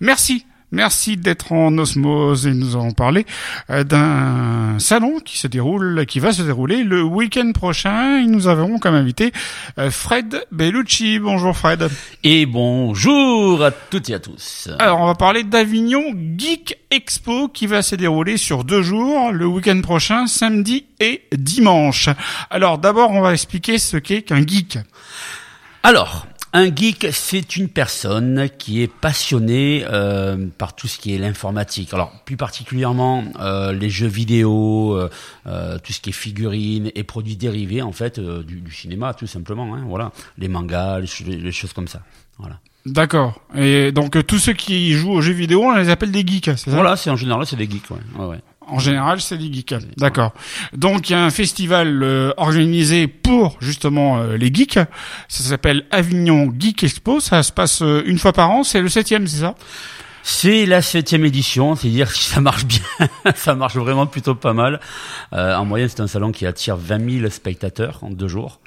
Merci. Merci d'être en osmose et nous allons parler euh, d'un salon qui se déroule, qui va se dérouler le week-end prochain. Et nous avons comme invité euh, Fred Bellucci. Bonjour Fred. Et bonjour à toutes et à tous. Alors on va parler d'Avignon Geek Expo qui va se dérouler sur deux jours, le week-end prochain, samedi et dimanche. Alors d'abord on va expliquer ce qu'est qu'un geek. Alors, un geek, c'est une personne qui est passionnée euh, par tout ce qui est l'informatique. Alors, plus particulièrement euh, les jeux vidéo, euh, euh, tout ce qui est figurines et produits dérivés en fait euh, du, du cinéma, tout simplement. Hein, voilà, les mangas, les, les choses comme ça. Voilà. D'accord. Et donc tous ceux qui jouent aux jeux vidéo, on les appelle des geeks, c'est ça? Voilà, c'est en général c'est des geeks. Ouais. Ouais, ouais. En général, c'est des geeks. D'accord. Donc il y a un festival euh, organisé pour justement euh, les geeks. Ça s'appelle Avignon Geek Expo. Ça se passe euh, une fois par an. C'est le septième, c'est ça? C'est la septième édition, c'est-à-dire que ça marche bien, ça marche vraiment plutôt pas mal. Euh, en moyenne, c'est un salon qui attire 20 000 spectateurs en deux jours.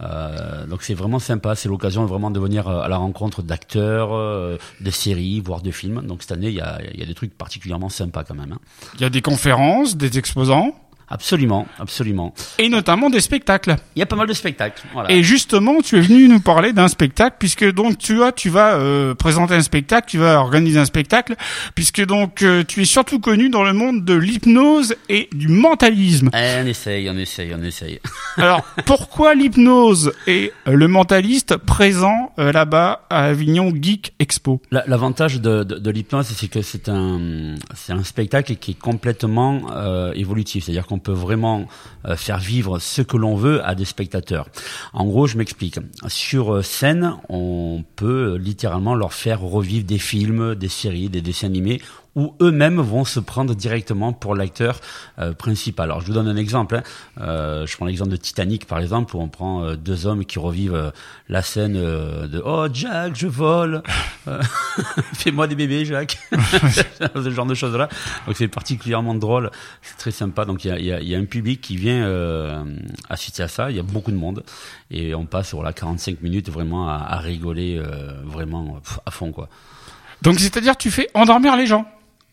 Euh, donc c'est vraiment sympa, c'est l'occasion vraiment de venir euh, à la rencontre d'acteurs, euh, de séries, voire de films. Donc cette année, il y a, y a des trucs particulièrement sympas quand même. hein. Il y a des conférences, des exposants? Absolument, absolument. et notamment des spectacles. Il y a pas mal de spectacles. Voilà. Et justement, tu es venu nous parler d'un spectacle puisque donc tu vois, tu vas euh, présenter un spectacle, tu vas organiser un spectacle puisque donc euh, tu es surtout connu dans le monde de l'hypnose et du mentalisme. Eh, on essaye, on essaye, on essaye. Alors, pourquoi l'hypnose et le mentaliste présents euh, là-bas à Avignon Geek Expo? La- L'avantage de, de, de l'hypnose, c'est que c'est un, c'est un spectacle qui est complètement euh, évolutif. C'est-à-dire qu'on peut vraiment euh, faire vivre ce que l'on veut à des spectateurs. En gros, je m'explique. Sur euh, scène, on peut euh, littéralement leur faire revivre des films, des séries, des dessins animés où eux-mêmes vont se prendre directement pour l'acteur euh, principal. Alors, je vous donne un exemple. hein. Euh, je prends l'exemple de Titanic, par exemple, où on prend euh, deux hommes qui revivent euh, la scène euh, de « Oh, Jack, je vole Fais-moi des bébés, Jacques !» Ce genre de choses-là. Donc, c'est particulièrement drôle. C'est très sympa. Donc, il y a, y a- y a un public qui vient euh, assister à ça. Il y a beaucoup de monde. Et on passe voilà, 45 minutes vraiment à, à rigoler euh, vraiment pff, à fond, quoi. Donc, c'est-à-dire tu fais endormir les gens.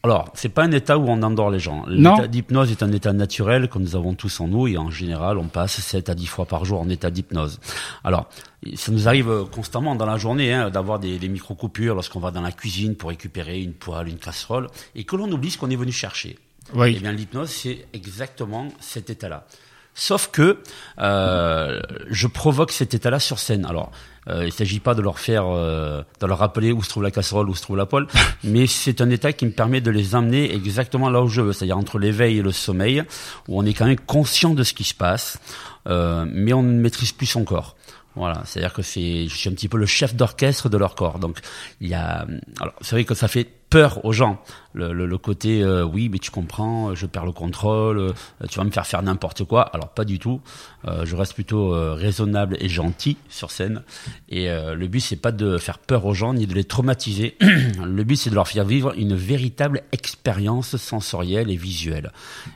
Alors, c'est pas un état où on endort les gens. L'état d'hypnose est un état naturel que nous avons tous en nous et en général, on passe 7 à 10 fois par jour en état d'hypnose. Alors, ça nous arrive euh, constamment dans la journée hein, d'avoir des, des micro-coupures lorsqu'on va dans la cuisine pour récupérer une poêle, une casserole et que l'on oublie ce qu'on est venu chercher. Eh Oui. bien, l'hypnose, c'est exactement cet état-là. Sauf que euh, je provoque cet état-là sur scène. Alors, euh, il ne s'agit pas de leur faire, euh, de leur rappeler où se trouve la casserole, où se trouve la poêle, mais c'est un état qui me permet de les emmener exactement là où je veux, c'est-à-dire entre l'éveil et le sommeil, où on est quand même conscient de ce qui se passe, euh, mais on ne maîtrise plus son corps. Voilà, c'est-à-dire que c'est, je suis un petit peu le chef d'orchestre de leur corps. Donc, il y a, alors c'est vrai que ça fait peur aux gens. Le, le, le côté, euh, oui, mais tu comprends, euh, je perds le contrôle, euh, tu vas me faire faire n'importe quoi. Alors pas du tout. Euh, je reste plutôt euh, raisonnable et gentil sur scène. Et le but c'est pas de faire peur aux gens ni de les traumatiser. le but c'est de leur faire vivre une véritable expérience sensorielle et visuelle.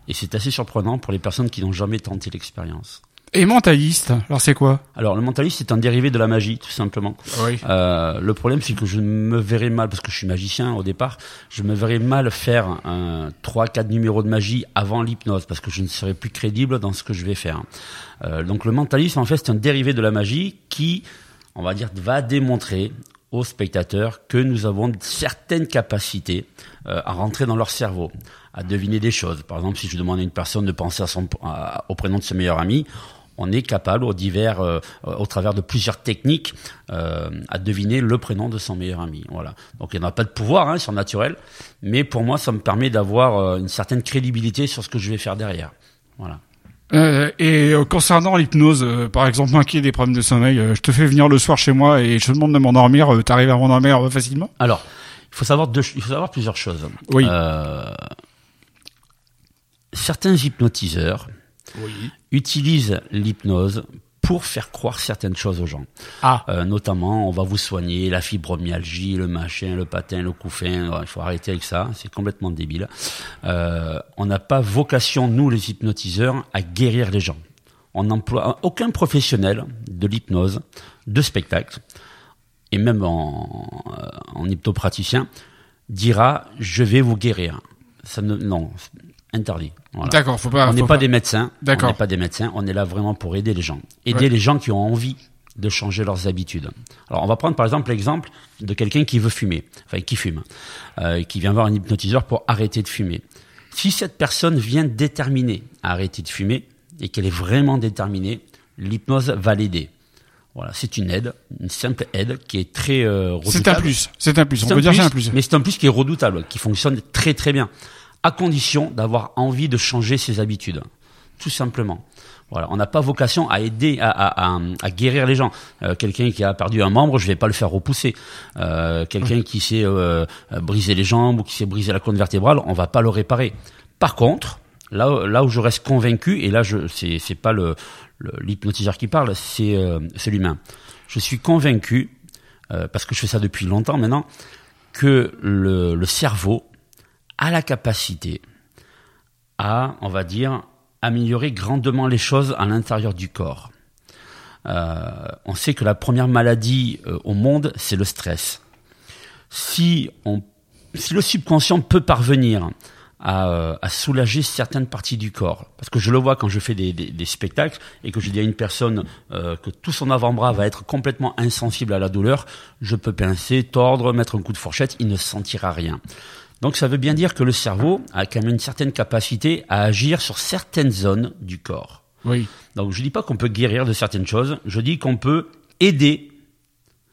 Et c'est assez surprenant pour les personnes qui n'ont jamais tenté l'expérience. Et mentaliste, alors c'est quoi? Alors le mentaliste c'est un dérivé de la magie tout simplement. Oui. Euh, le problème, c'est que je me verrais mal, parce que je suis magicien au départ, je me verrais mal faire un 3-4 numéros de magie avant l'hypnose, parce que je ne serais plus crédible dans ce que je vais faire. Euh, donc le mentalisme, en fait, c'est un dérivé de la magie qui, on va dire, va démontrer aux spectateurs que nous avons certaines capacités euh, à rentrer dans leur cerveau, à deviner des choses. Par exemple, si je demande à une personne de penser à son, à- au prénom de ses meilleurs amis, on est capable, au divers, euh, au travers de plusieurs techniques, euh, à deviner le prénom de son meilleur ami. Voilà. Donc il n'y en a pas de pouvoir, hein, naturel, mais pour moi, ça me permet d'avoir euh, une certaine crédibilité sur ce que je vais faire derrière. Voilà. Euh, et euh, concernant l'hypnose, euh, par exemple, moi qui ai des problèmes de sommeil, euh, je te fais venir le soir chez moi et je te demande de m'endormir, euh, t'arrives à m'endormir euh, facilement Alors, il faut savoir deux, il faut savoir plusieurs choses. Oui. Euh, certains hypnotiseurs utilisent l'hypnose pour faire croire certaines choses aux gens. Ah. Euh, notamment, on va vous soigner la fibromyalgie, le machin, le patin, le couffin. Ouais, Il faut arrêter avec ça, c'est complètement débile. Euh, on n'a pas vocation, nous les hypnotiseurs, à guérir les gens. On n'emploie aucun professionnel de l'hypnose, de spectacle, et même en, euh, en hypnopraticien, dira je vais vous guérir. Ça ne, non, interdit. Voilà. D'accord, faut pas. On n'est pas, des médecins. D'accord. On n'est pas des médecins. On est là vraiment pour aider les gens. Aider Ouais. les gens qui ont envie de changer leurs habitudes. Alors, on va prendre par exemple l'exemple de quelqu'un qui veut fumer, enfin qui fume, euh, qui vient voir un hypnotiseur pour arrêter de fumer. Si cette personne vient déterminée à arrêter de fumer et qu'elle est vraiment déterminée, l'hypnose va l'aider. Voilà, c'est une aide, une simple aide qui est très euh, redoutable. C'est un plus. C'est un plus. On peut un dire plus, c'est un plus. Mais c'est un plus qui est redoutable, qui fonctionne très très bien, à condition d'avoir envie de changer ses habitudes, tout simplement. Voilà, on n'a pas vocation à aider, à, à, à, à guérir les gens. Euh, quelqu'un qui a perdu un membre, je vais pas le faire repousser. Euh, quelqu'un qui s'est euh, euh, brisé les jambes ou qui s'est brisé la colonne vertébrale, on va pas le réparer. Par contre, là, là où je reste convaincu, et là, je c'est pas le- l'hypnotiseur qui parle, c'est euh, c'est l'humain. Je suis convaincu, euh, parce que je fais ça depuis longtemps maintenant, que le, le cerveau a la capacité à, on va dire, améliorer grandement les choses à l'intérieur du corps. Euh, on sait que la première maladie euh, au monde, c'est le stress. Si, on, si le subconscient peut parvenir à, euh, à soulager certaines parties du corps, parce que je le vois quand je fais des, des, spectacles et que je dis à une personne que tout son avant-bras va être complètement insensible à la douleur, je peux pincer, tordre, mettre un coup de fourchette, il ne sentira rien. Donc ça veut bien dire que le cerveau a quand même une certaine capacité à agir sur certaines zones du corps. Oui. Donc je dis pas qu'on peut guérir de certaines choses, je dis qu'on peut aider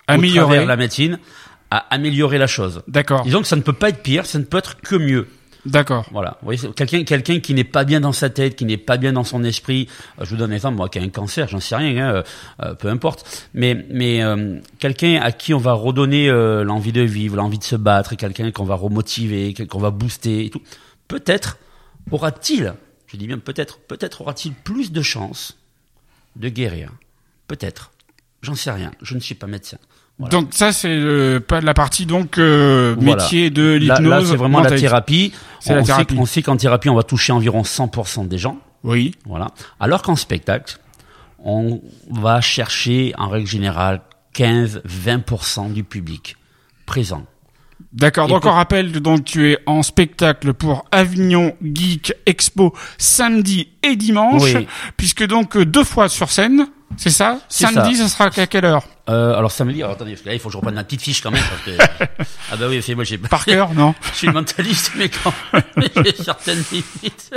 au Améliorer. la médecine à améliorer la chose. D'accord. Disons que ça ne peut pas être pire, ça ne peut être que mieux. D'accord. Voilà. Quelqu'un, quelqu'un qui n'est pas bien dans sa tête, qui n'est pas bien dans son esprit. euh, je vous donne un exemple, moi qui a un cancer, j'en sais rien, hein, euh, euh, peu importe. Mais, mais euh, quelqu'un à qui on va redonner euh, l'envie de vivre, l'envie de se battre, quelqu'un qu'on va remotiver, qu'on va booster, et tout. Peut-être aura-t-il, je dis bien peut-être, peut-être aura-t-il plus de chances de guérir? Peut-être. J'en sais rien. Je ne suis pas médecin. Voilà. Donc ça c'est euh, pas la partie donc euh, Voilà. métier de l'hypnose. là, c'est vraiment la thérapie. C'est on, la sait- thérapie. on sait qu'en thérapie, on va toucher environ 100% des gens. Oui. Voilà. Alors qu'en spectacle, on va chercher en règle générale 15-20% du public présent. D'accord. Donc on rappelle donc tu es en spectacle pour Avignon Geek Expo samedi et dimanche, Oui. puisque donc euh, deux fois sur scène, c'est ça Samedi, ça. sera à quelle heure Euh, alors samedi, alors attendez, parce que là, il faut que je reprenne ma petite fiche quand même. Parce que... ah bah oui, c'est moi j'ai Par cœur, non Je suis mentaliste, mais quand j'ai certaines limites.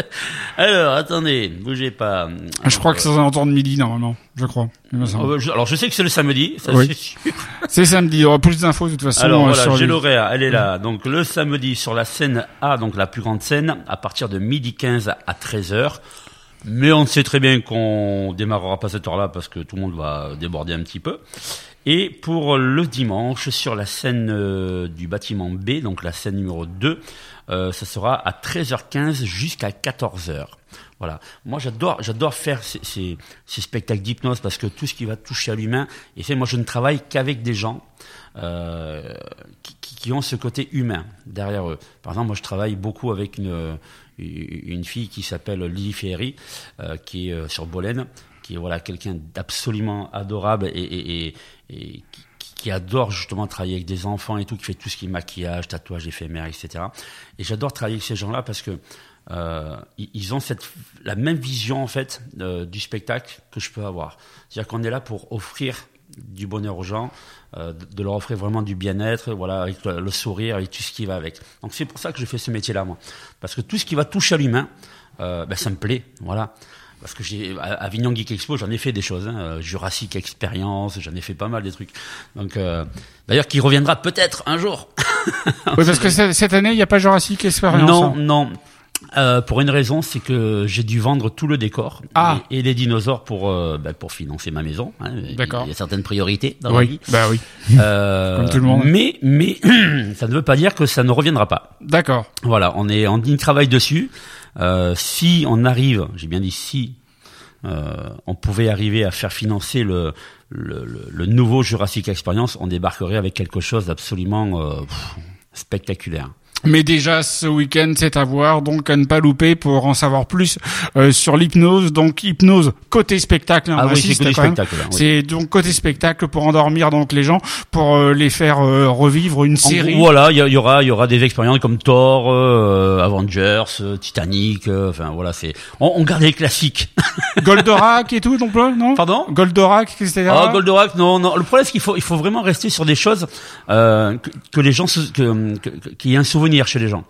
Alors, attendez, bougez pas. Je crois que c'est aux alentours de midi normalement, je crois. Euh, je- Alors, je sais que c'est le samedi, ça Oui. c'est samedi. Il y aura plus d'infos de toute façon. Alors euh, voilà, j'ai l'horaire, elle est là. Donc le samedi sur la scène A, donc la plus grande scène, à partir de midi 15 à 13h. Mais on sait très bien qu'on démarrera pas cette heure-là parce que tout le monde va déborder un petit peu. Et pour le dimanche, sur la scène euh, du bâtiment B, donc la scène numéro 2, euh, ça sera à 13h15 jusqu'à 14h. Voilà. Moi, j'adore, j'adore faire ces, ces, ces spectacles d'hypnose parce que tout ce qui va toucher à l'humain, et c'est moi, je ne travaille qu'avec des gens euh, qui- qui ont ce côté humain derrière eux. Par exemple, moi, je travaille beaucoup avec une, une fille qui s'appelle Lily Ferry, euh, qui est euh, sur Bolène, qui est voilà quelqu'un d'absolument adorable et, qui, adore justement travailler avec des enfants et tout, qui fait tout ce qui est maquillage, tatouage éphémère, etc. Et j'adore travailler avec ces gens-là parce que euh, ils ont cette, la même vision en fait du spectacle que je peux avoir. C'est-à-dire qu'on est là pour offrir du bonheur aux gens, euh, de leur offrir vraiment du bien-être, voilà, avec le, le sourire et tout ce qui va avec. Donc c'est pour ça que je fais ce métier-là moi, parce que tout ce qui va toucher à l'humain, euh, ben, ça me plaît, voilà. Parce que j'ai à Avignon Geek Expo, j'en ai fait des choses, hein, euh, Jurassic Experience, j'en ai fait pas mal des trucs. Donc euh, d'ailleurs, qui reviendra peut-être un jour. Oui, parce que cette cette année, il n'y a pas Jurassic Experience. Non, hein. non. Euh, pour une raison, c'est que j'ai dû vendre tout le décor Ah. et, et les dinosaures pour euh, ben, pour financer ma maison. hein. D'accord. Il y a certaines priorités dans la vie. bah oui. Euh, Comme tout le monde. Mais mais ça ne veut pas dire que ça ne reviendra pas. D'accord. Voilà, on est on y travaille dessus. Euh, si on arrive, j'ai bien dit si, euh, on pouvait arriver à faire financer le, le, le- le nouveau Jurassic Experience, on débarquerait avec quelque chose d'absolument euh, spectaculaire. Mais déjà ce week-end, c'est à voir, donc à ne pas louper pour en savoir plus euh, sur l'hypnose. Donc hypnose côté spectacle, hein, Ah oui, c'est oui. C'est donc côté spectacle pour endormir donc les gens, pour euh, les faire euh, revivre une En série. gros, voilà, il y, aura, il y aura des expériences comme Thor, euh, Avengers, euh, Titanic. euh, Enfin voilà, c'est. On, on garde les classiques. Goldorak et tout, donc là, non? Pardon? Goldorak, etc. Ah, Goldorak, non, non. Le problème, c'est qu'il faut, il faut vraiment rester sur des choses euh, que, que les gens, se- que- que- qu'il y ait un souvenir chez les gens.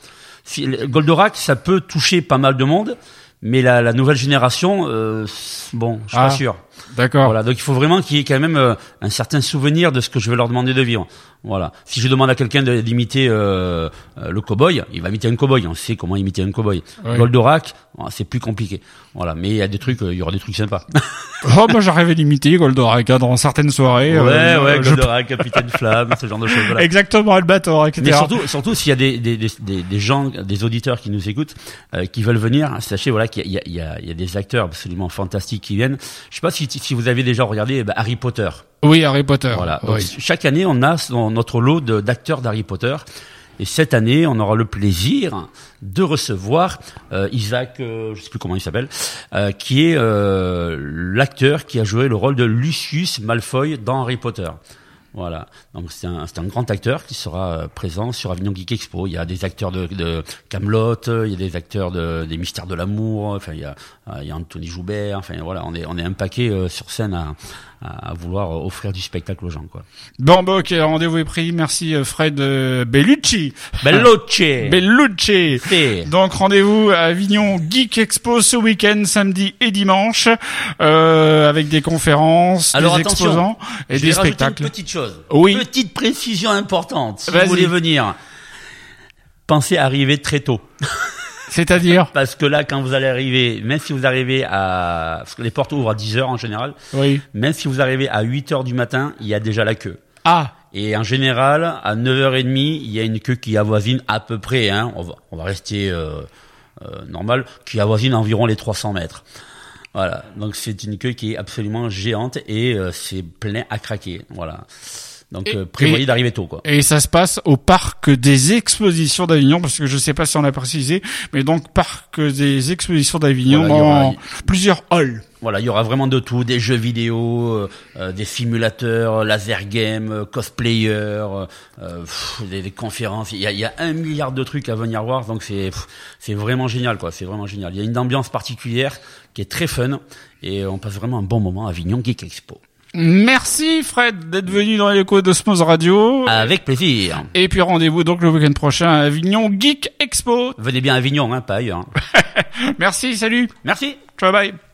Goldorak, ça peut toucher pas mal de monde, mais la, la nouvelle génération, euh, bon, je suis Ah. pas sûr. D'accord. Voilà, donc il faut vraiment qu'il y ait quand même euh, un certain souvenir de ce que je vais leur demander de vivre. Voilà. Si je demande à quelqu'un d'imiter euh, euh, le cowboy, il va imiter un cowboy. On sait comment imiter un cowboy. Ouais. Goldorak, c'est plus compliqué. Voilà, mais il y a des trucs, euh, il y aura des trucs sympas. Oh, moi j'arrive à l'imiter Goldorak hein, dans certaines soirées. ouais, euh, ouais, je- Goldorak, Capitaine Flamme, ce genre de choses. Voilà. Exactement, Albator, etc. Mais surtout, surtout s'il y a des, des, des, gens, des auditeurs qui nous écoutent, euh, qui veulent venir, sachez voilà qu'il y a, il y, a, il y a des acteurs absolument fantastiques qui viennent. Je sais pas si, si vous avez déjà regardé eh ben, Harry Potter. Oui, Harry Potter. Voilà. Donc, Oui. chaque année, on a notre lot d'acteurs d'Harry Potter. Et cette année, on aura le plaisir de recevoir euh, Isaac, euh, je sais plus comment il s'appelle, euh, qui est euh, l'acteur qui a joué le rôle de Lucius Malfoy dans Harry Potter. Voilà. Donc c'est un, c'est un grand acteur qui sera euh, présent sur Avignon Geek Expo. Il y a des acteurs de, de Camelot, il y a des acteurs de, des Mystères de l'amour. Enfin, il y a, euh, il y a Anthony Joubert. Enfin voilà, on est on est un paquet euh, sur scène à, à, vouloir offrir du spectacle aux gens. Quoi. Bon, bah, ok, rendez-vous est pris. Merci Fred Bellucci. Bellucci. C'est- Donc rendez-vous à Avignon Geek Expo ce week-end, samedi et dimanche, euh, avec des conférences, Alors, des exposants et Je des spectacles. Une petite chose. Oui. Petite précision importante. Si vous voulez venir, pensez à arriver très tôt. C'est-à-dire Parce que là, quand vous allez arriver, même si vous arrivez à... Parce que les portes ouvrent à 10 heures en général. Oui. Même si vous arrivez à 8 heures du matin, il y a déjà la queue. Ah, Et en général, à 9h30, il y a une queue qui avoisine à peu près, hein, on, va, on va rester euh, euh, normal, qui avoisine environ les 300 mètres. Voilà, donc c'est une queue qui est absolument géante et euh, c'est plein à craquer. Voilà. Donc Et- euh, prévoyez d'arriver tôt, quoi. et ça se passe au parc des expositions d'Avignon, parce que je sais pas si on a précisé, mais donc parc des expositions d'Avignon Voilà, y aura- plusieurs halls. Voilà, il y aura vraiment de tout, des jeux vidéo, euh, euh, des simulateurs, laser game, euh, cosplayer, euh, euh, pff, des, des conférences. Il y, a, il y a un milliard de trucs à venir voir, donc c'est c'est vraiment génial, quoi. C'est vraiment génial. Il y a une ambiance particulière qui est très fun et on passe vraiment un bon moment à Avignon Geek Expo. Merci Fred d'être venu dans l'écho d'Osmose Radio. Avec plaisir. Et puis rendez-vous donc le week-end prochain à Avignon Geek Expo. Venez bien à Avignon, hein, pas ailleurs. Merci, salut. Merci. Ciao, bye.